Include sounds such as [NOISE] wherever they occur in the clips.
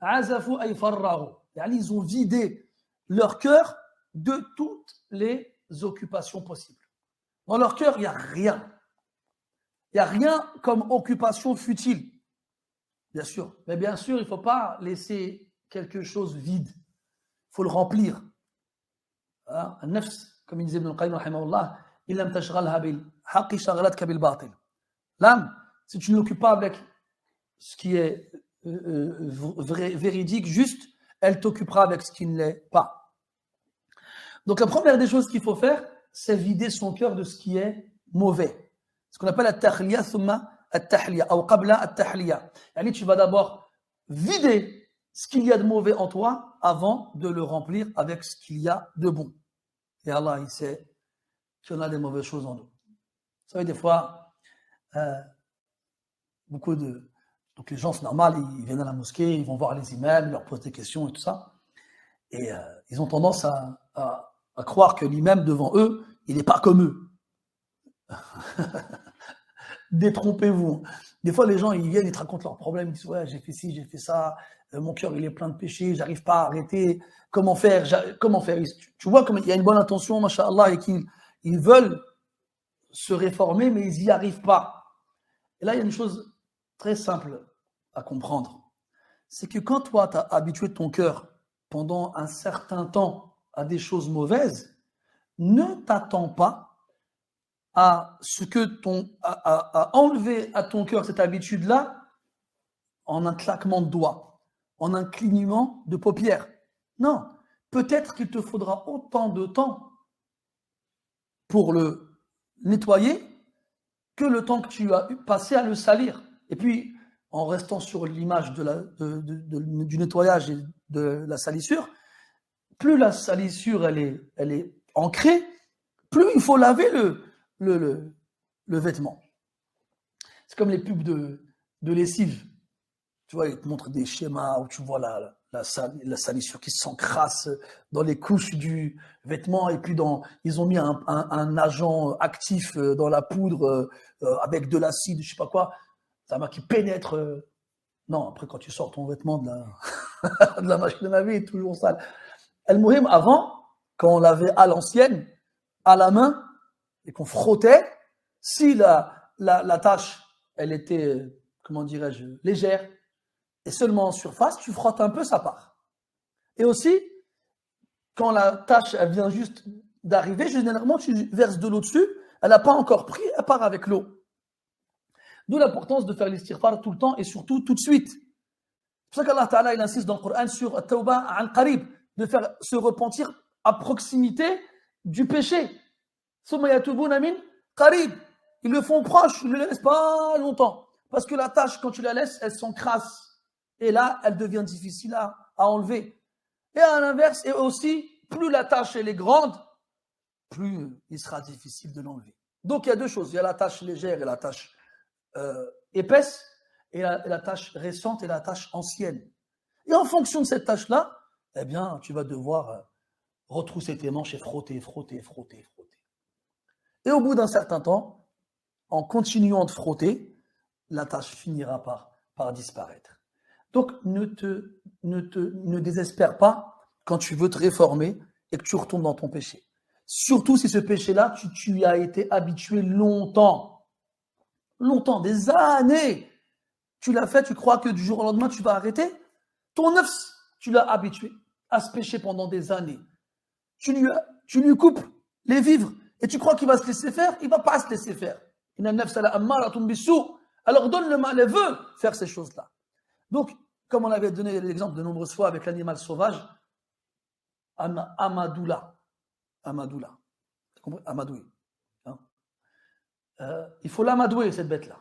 azafu Ils ont vidé leur cœur de toutes les occupations possibles. Dans leur cœur, il n'y a rien. Il n'y a rien comme occupation futile. Bien sûr. Mais bien sûr, il ne faut pas laisser quelque chose vide. Il faut le remplir. Hein? Un nafs, comme il disait Ibn al-Qayyim, il lam tashghalha bil haqqi shaghlatka bil batil. L'âme, si tu ne l'occupes pas avec ce qui est euh, euh, vrai- véridique, juste, elle t'occupera avec ce qui ne l'est pas. Donc la première des choses qu'il faut faire, c'est vider son cœur de ce qui est mauvais. Ce qu'on appelle at-tahliya thumma at-tahliya, ou qabla at-tahliya. Tu vas d'abord vider ce qu'il y a de mauvais en toi avant de le remplir avec ce qu'il y a de bon. Et Allah, il sait qu'on a des mauvaises choses en nous. Vous savez, des fois, euh, beaucoup de. Donc les gens, c'est normal, ils viennent à la mosquée, ils vont voir les imams, leur posent des questions et tout ça. Et euh, ils ont tendance à, croire que l'imam devant eux, il n'est pas comme eux. [LAUGHS] Détrompez-vous. Des fois, les gens, ils viennent, ils te racontent leurs problèmes, ils disent Ouais, j'ai fait ci, j'ai fait ça, euh, mon cœur, il est plein de péchés, j'arrive pas à arrêter. Comment faire? Comment faire? Tu, vois, comme il y a une bonne intention, machallah, et qu'ils ils veulent se réformer, mais ils n'y arrivent pas. Et là, il y a une chose très simple à comprendre. C'est que quand toi, tu as habitué ton cœur pendant un certain temps à des choses mauvaises, ne t'attends pas à ce que ton, à, à- enlever à ton cœur cette habitude-là en un claquement de doigts, en un clignement de paupières. Non, peut-être qu'il te faudra autant de temps pour le nettoyer que le temps que tu as passé à le salir. Et puis, en restant sur l'image du nettoyage et de la salissure, plus la salissure elle est, ancrée, plus il faut laver le, vêtement. C'est comme les pubs de, lessive. Tu vois, ils te montrent des schémas où tu vois la, la, sal- la salissure qui s'encrasse dans les couches du vêtement et puis ils ont mis un, un- agent actif euh, dans la poudre euh, avec de l'acide, je sais pas quoi, qui pénètre. euh. Non, après quand tu sors ton vêtement de la, [LAUGHS] de la machine toujours sale. El Mouhim, avant, quand on lavait à l'ancienne, à la main, et qu'on frottait, si la, la, tâche, elle était, euh, comment dirais-je, légère, et seulement en surface, tu frottes un peu, ça part. Et aussi, quand la tâche, vient juste d'arriver, généralement, tu verses de l'eau dessus, elle n'a pas encore pris, elle part avec l'eau. D'où l'importance de faire l'istighfar tout le temps et surtout tout de suite. C'est pour ça qu'Allah Ta'ala, il insiste dans le Coran sur At-Tawba al qarib de faire se repentir à proximité du péché. Qarib. Ils le font proche, ils ne le laissent pas longtemps. Parce que la tâche, quand tu la laisses, elle s'encrasse. Et là, elle devient difficile à, enlever. Et à l'inverse, et aussi, plus la tâche est grande, plus il sera difficile de l'enlever. Donc il y a deux choses. Il y a la tâche légère et la tâche euh, épaisse, et la, et tâche récente et la tâche ancienne. Et en fonction de cette tâche-là, eh bien, tu vas devoir euh, retrousser tes manches et frotter, frotter, frotter, frotter. Et au bout d'un certain temps, en continuant de frotter, la tâche finira par, par disparaître. Donc, ne, te, ne, te, ne désespère pas quand tu veux te réformer et que tu retombes dans ton péché. Surtout si ce péché-là, tu, tu y as été habitué longtemps. Longtemps, des années. Tu l'as fait, tu crois que du jour au lendemain, tu vas arrêter? Ton nefs, tu l'as habitué à ce péché pendant des années. Tu lui, tu lui coupes les vivres et tu crois qu'il va se laisser faire, il va pas se laisser faire. Alors donne le mal, elle veut faire ces choses-là. Donc, comme on avait donné l'exemple de nombreuses fois avec l'animal sauvage, Amadoula. Amadoula. Amadoui. Euh, il faut l'amadouer, cette bête-là.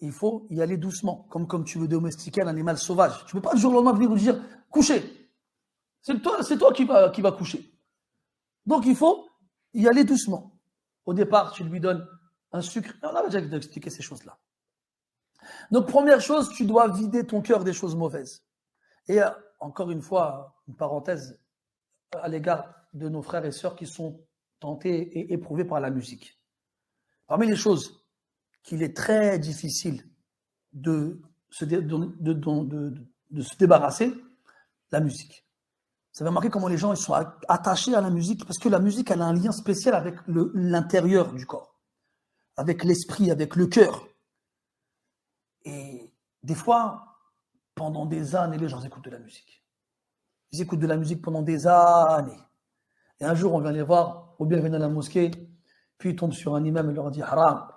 Il faut y aller doucement, comme, comme tu veux domestiquer un animal sauvage. Tu ne peux pas du jour au lendemain venir nous dire coucher. C'est toi, qui va, coucher. Donc il faut y aller doucement. Au départ, tu lui donnes un sucre. On a déjà expliqué ces choses-là. Donc première chose, tu dois vider ton cœur des choses mauvaises. Et euh, encore une fois, une parenthèse à l'égard de nos frères et sœurs qui sont tentés et éprouvés par la musique. Parmi les choses qu'il est très difficile de, se, débarrasser, la musique. Vous avez remarqué comment les gens sont attachés à la musique parce que la musique a un lien spécial avec l'intérieur du corps, avec l'esprit, avec le cœur. Et des fois, pendant des années, les gens écoutent de la musique. Ils écoutent de la musique pendant des années. Et un jour, on vient les voir, ou bien à la mosquée, puis ils tombent sur un imam et leur dit haram.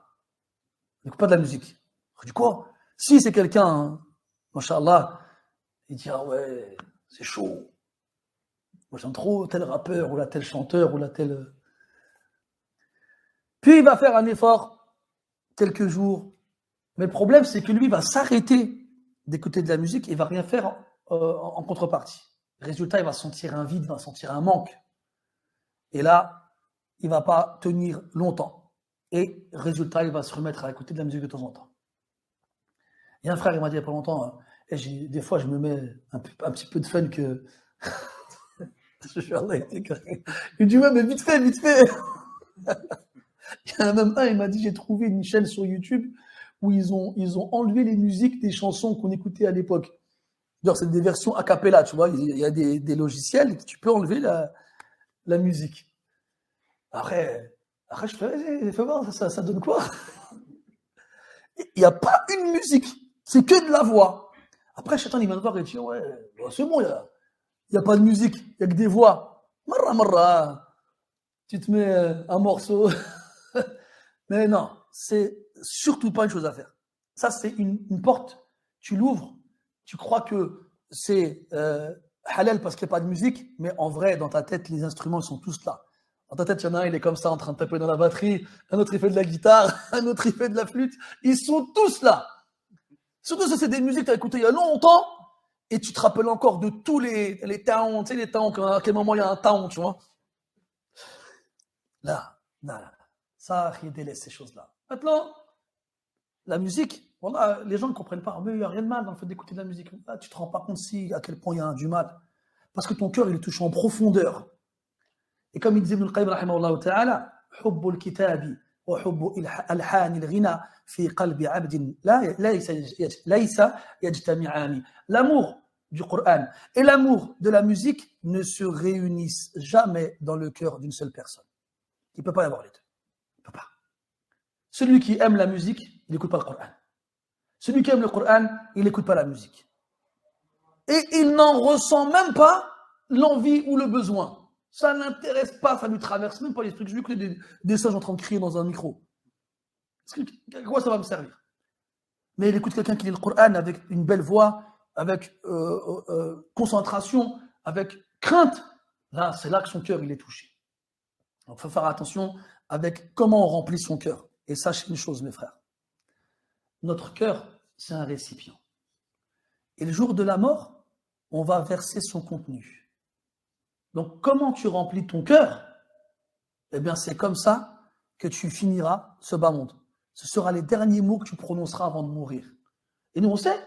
N'écoute pas de la musique. Je dis quoi? Si c'est quelqu'un, hein, il dit ah ouais, c'est chaud. Moi j'aime trop tel rappeur, ou la tel chanteur, ou la telle. Puis il va faire un effort, quelques jours. Mais le problème, c'est que lui va s'arrêter d'écouter de la musique et il va rien faire euh, en contrepartie. Résultat, il va sentir un vide, il va sentir un manque. Et là, il va pas tenir longtemps. Et résultat, il va se remettre à écouter de la musique de temps en temps. Il y a un frère, il m'a dit il n'y a pas longtemps, hein, et des fois, je me mets un, petit peu de fun que. [LAUGHS] il dit, ouais, mais vite fait, vite fait. [LAUGHS] il y a même un, il m'a dit, j'ai trouvé une chaîne sur YouTube où ils ont, ils ont enlevé les musiques des chansons qu'on écoutait à l'époque. c'est des versions a cappella, tu vois. Il y a des, des logiciels tu peux enlever la musique. Après, après je fais, fais voir, ça, donne quoi? Il n'y a pas une musique, c'est que de la voix. Après, Chatan, il vient me voir et dit, ouais, c'est bon, il n'y a, a, pas de musique, il n'y a que des voix. Marra, marra. Tu te mets euh, un morceau. [LAUGHS] Mais non, c'est surtout pas une chose à faire. Ça, c'est une, une, porte, tu l'ouvres, tu crois que c'est euh, halal parce qu'il n'y a pas de musique, mais en vrai, dans ta tête, les instruments sont tous là. Dans ta tête, il y en a un, il est comme ça en train de taper dans la batterie, un autre, il fait de la guitare, [LAUGHS] un autre, il fait de la flûte. Ils sont tous là. Surtout ça, c'est des musiques que tu as écoutées il y a longtemps, et tu te rappelles encore de tous les, les towns, tu sais, les towns, à quel moment il y a un town, tu vois. Là, là, ça, il délaisse ces choses-là. Maintenant, la musique, voilà, les gens ne comprennent pas, mais il n'y a rien de mal dans le fait d'écouter de la musique. Là, tu ne te rends pas compte si, à quel point il y a du mal. Parce que ton cœur, il est touché en profondeur. Et comme il disait Ibn al-Qayyim, rahimahullah ta'ala, حب الكتاب وحب ألحان الغنى في قلب عبد لا ليس ليس يجتمعان l'amour du Coran et l'amour de la musique ne se réunissent jamais dans le cœur d'une seule personne. Il ne peut pas y avoir les deux. Il ne peut pas. Celui qui aime la musique, il n'écoute pas le Coran. Celui qui aime le Coran, il n'écoute pas la musique. Et il n'en ressent même pas l'envie ou le besoin. Ça n'intéresse pas, ça lui traverse même pas l'esprit. Je lui des, des singes en train de crier dans un micro. À quoi ça va me servir? Mais il écoute quelqu'un qui lit le Coran avec une belle voix, avec euh, euh, euh, concentration, avec crainte. Là, c'est là que son cœur il est touché. Donc, il faut faire attention avec comment on remplit son cœur. Et sachez une chose, mes frères. Notre cœur, c'est un récipient. Et le jour de la mort, on va verser son contenu. Donc, comment tu remplis ton cœur? Eh bien, c'est comme ça que tu finiras ce bas monde. Ce sera les derniers mots que tu prononceras avant de mourir. Et nous, on sait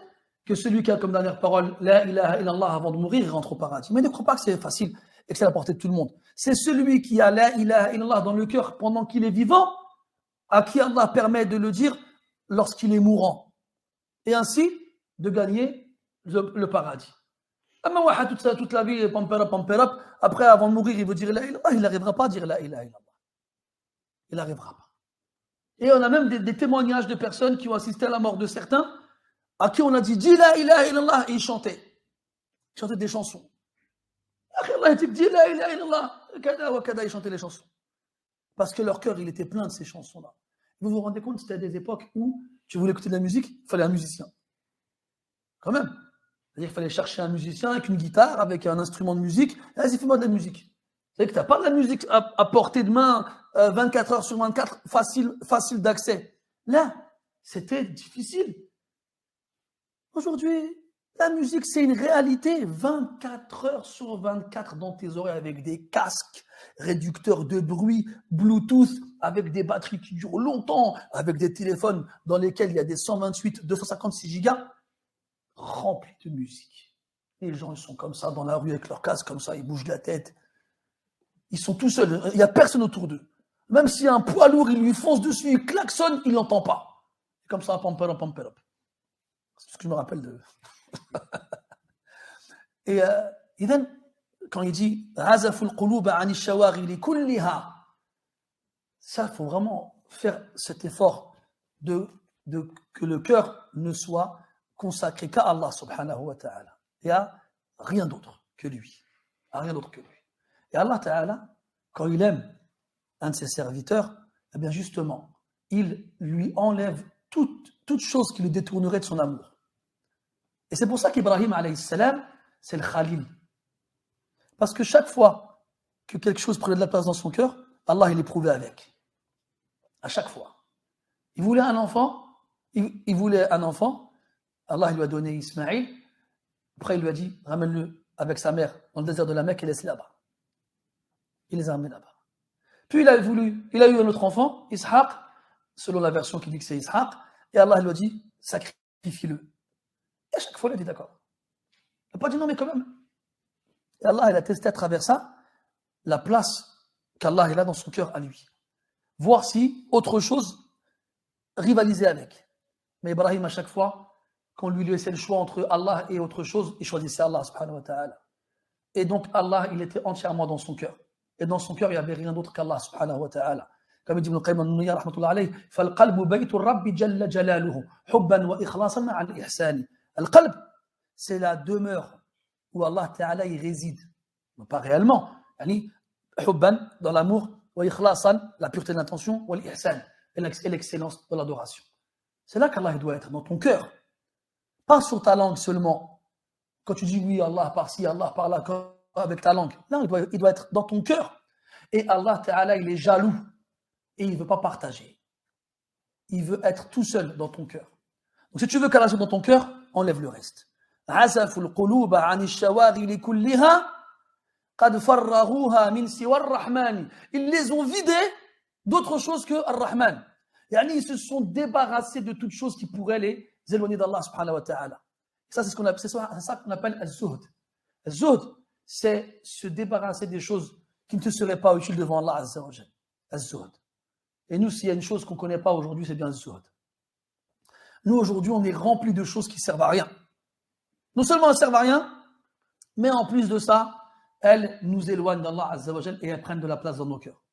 que celui qui a comme dernière parole La ilaha illallah avant de mourir, il rentre au paradis. Mais ne crois pas que c'est facile et que c'est à la portée de tout le monde. C'est celui qui a La ilaha illallah dans le cœur pendant qu'il est vivant, à qui Allah permet de le dire lorsqu'il est mourant. Et ainsi, de gagner le paradis. Toute, toute la vie, après, avant de mourir, il veut dire la ilaha il n'arrivera pas à dire la ilaha illallah. Il n'arrivera pas. Et on a même des, témoignages de personnes qui ont assisté à la mort de certains, à qui on a dit, dis la ilaha illallah, et ils chantaient. Ils chantaient des chansons. Allah dit, dis la ilaha illallah, ils chantaient les chansons. Parce que leur cœur, il était plein de ces chansons-là. Vous vous rendez compte, c'était des époques où tu voulais écouter de la musique, il fallait un musicien. Quand même. C'est-à-dire qu'il fallait chercher un musicien avec une guitare, avec un instrument de musique. Vas-y, fais-moi de la musique. C'est-à-dire que tu n'as pas de la musique à, portée de main 24 euh, heures sur 24, facile, facile d'accès. Là, c'était difficile. Aujourd'hui, la musique, c'est une réalité. 24 heures sur 24 dans tes oreilles avec des casques, réducteurs de bruit, Bluetooth, avec des batteries qui durent longtemps, avec des téléphones dans lesquels il y a des 128, 256 gigas rempli de musique. Les gens, ils sont comme ça dans la rue avec leur casque, comme ça, ils bougent la tête. Ils sont tout seuls, il n'y a personne autour d'eux. Même s'il y a un poids lourd, il lui fonce dessus, il klaxonne, il n'entend pas. Comme ça, pamper, pamper. C'est ce que je me rappelle de. [LAUGHS] Et euh, quand il dit ça, il faut vraiment faire cet effort de que le cœur ne soit consacré qu'à Allah subhanahu wa ta'ala et à rien d'autre que lui. À rien d'autre que lui. Et Allah ta'ala, quand il aime un de ses serviteurs, eh bien justement, il lui enlève toute, toute chose qui le détournerait de son amour. Et c'est pour ça qu'Ibrahim, c'est le Khalil. Parce que chaque fois que quelque chose prenait de la place dans son cœur, Allah il avec. À chaque fois. Il voulait un enfant, il, voulait un enfant, Allah lui a donné Ismaïl, après il lui a dit, ramène-le avec sa mère dans le désert de la Mecque et laisse-le là-bas. Il les a ramenés là-bas. Puis il a voulu, il a eu un autre enfant, Ishaq, selon la version qui dit que c'est Ishaq, et Allah lui a dit, sacrifie-le. Et à chaque fois, il a dit d'accord. Il n'a pas dit non, mais quand même. Et Allah, il a testé à travers ça la place qu'Allah a dans son cœur à lui. Voir si autre chose rivalisait avec. Mais Ibrahim, à chaque fois, quand lui laissait le choix entre Allah et autre chose, il choisissait Allah subhanahu wa ta'ala. Et donc Allah, il était entièrement dans son cœur. Et dans son cœur, il n'y avait rien d'autre qu'Allah subhanahu wa ta'ala. Comme dit Ibn Qayyim al-Nuniyya, rahmatullah alayhi, فَالْقَلْبُ بَيْتُ الرَّبِّ جَلَّ جَلَالُهُ حُبًّا وَإِخْلَاصًا مَعَ الْإِحْسَانِ Al-Qalb, c'est la demeure où Allah ta'ala y réside. pas réellement. Yani, hubban, dans l'amour, wa ikhlasan, la pureté d'intention, wa l'ihsan, et l'excellence de l'adoration. C'est là qu'Allah doit être, dans ton cœur. Pas sur ta langue seulement. Quand tu dis oui, Allah par-ci, Allah par-là, avec ta langue. Non, il doit, il être dans ton cœur. Et Allah Ta'ala, il est jaloux. Et il ne veut pas partager. Il veut être tout seul dans ton cœur. Donc si tu veux qu'Allah soit dans ton cœur, enlève le reste. Ils les ont vidés d'autre chose que Ar-Rahman. Ils se sont débarrassés de toute chose qui pourrait les éloigner d'Allah subhanahu wa ta'ala. Ça, c'est ce qu'on appelle, ça qu'on appelle az-zuhd. Az-zuhd, c'est se débarrasser des choses qui ne te seraient pas utiles devant Allah azza wa Az-zuhd. Et nous, s'il y a une chose qu'on ne connaît pas aujourd'hui, c'est bien az-zuhd. Nous, aujourd'hui, on est rempli de choses qui servent à rien. Non seulement elles ne servent à rien, mais en plus de ça, elles nous éloignent d'Allah Azza et elles prennent de la place dans nos cœurs.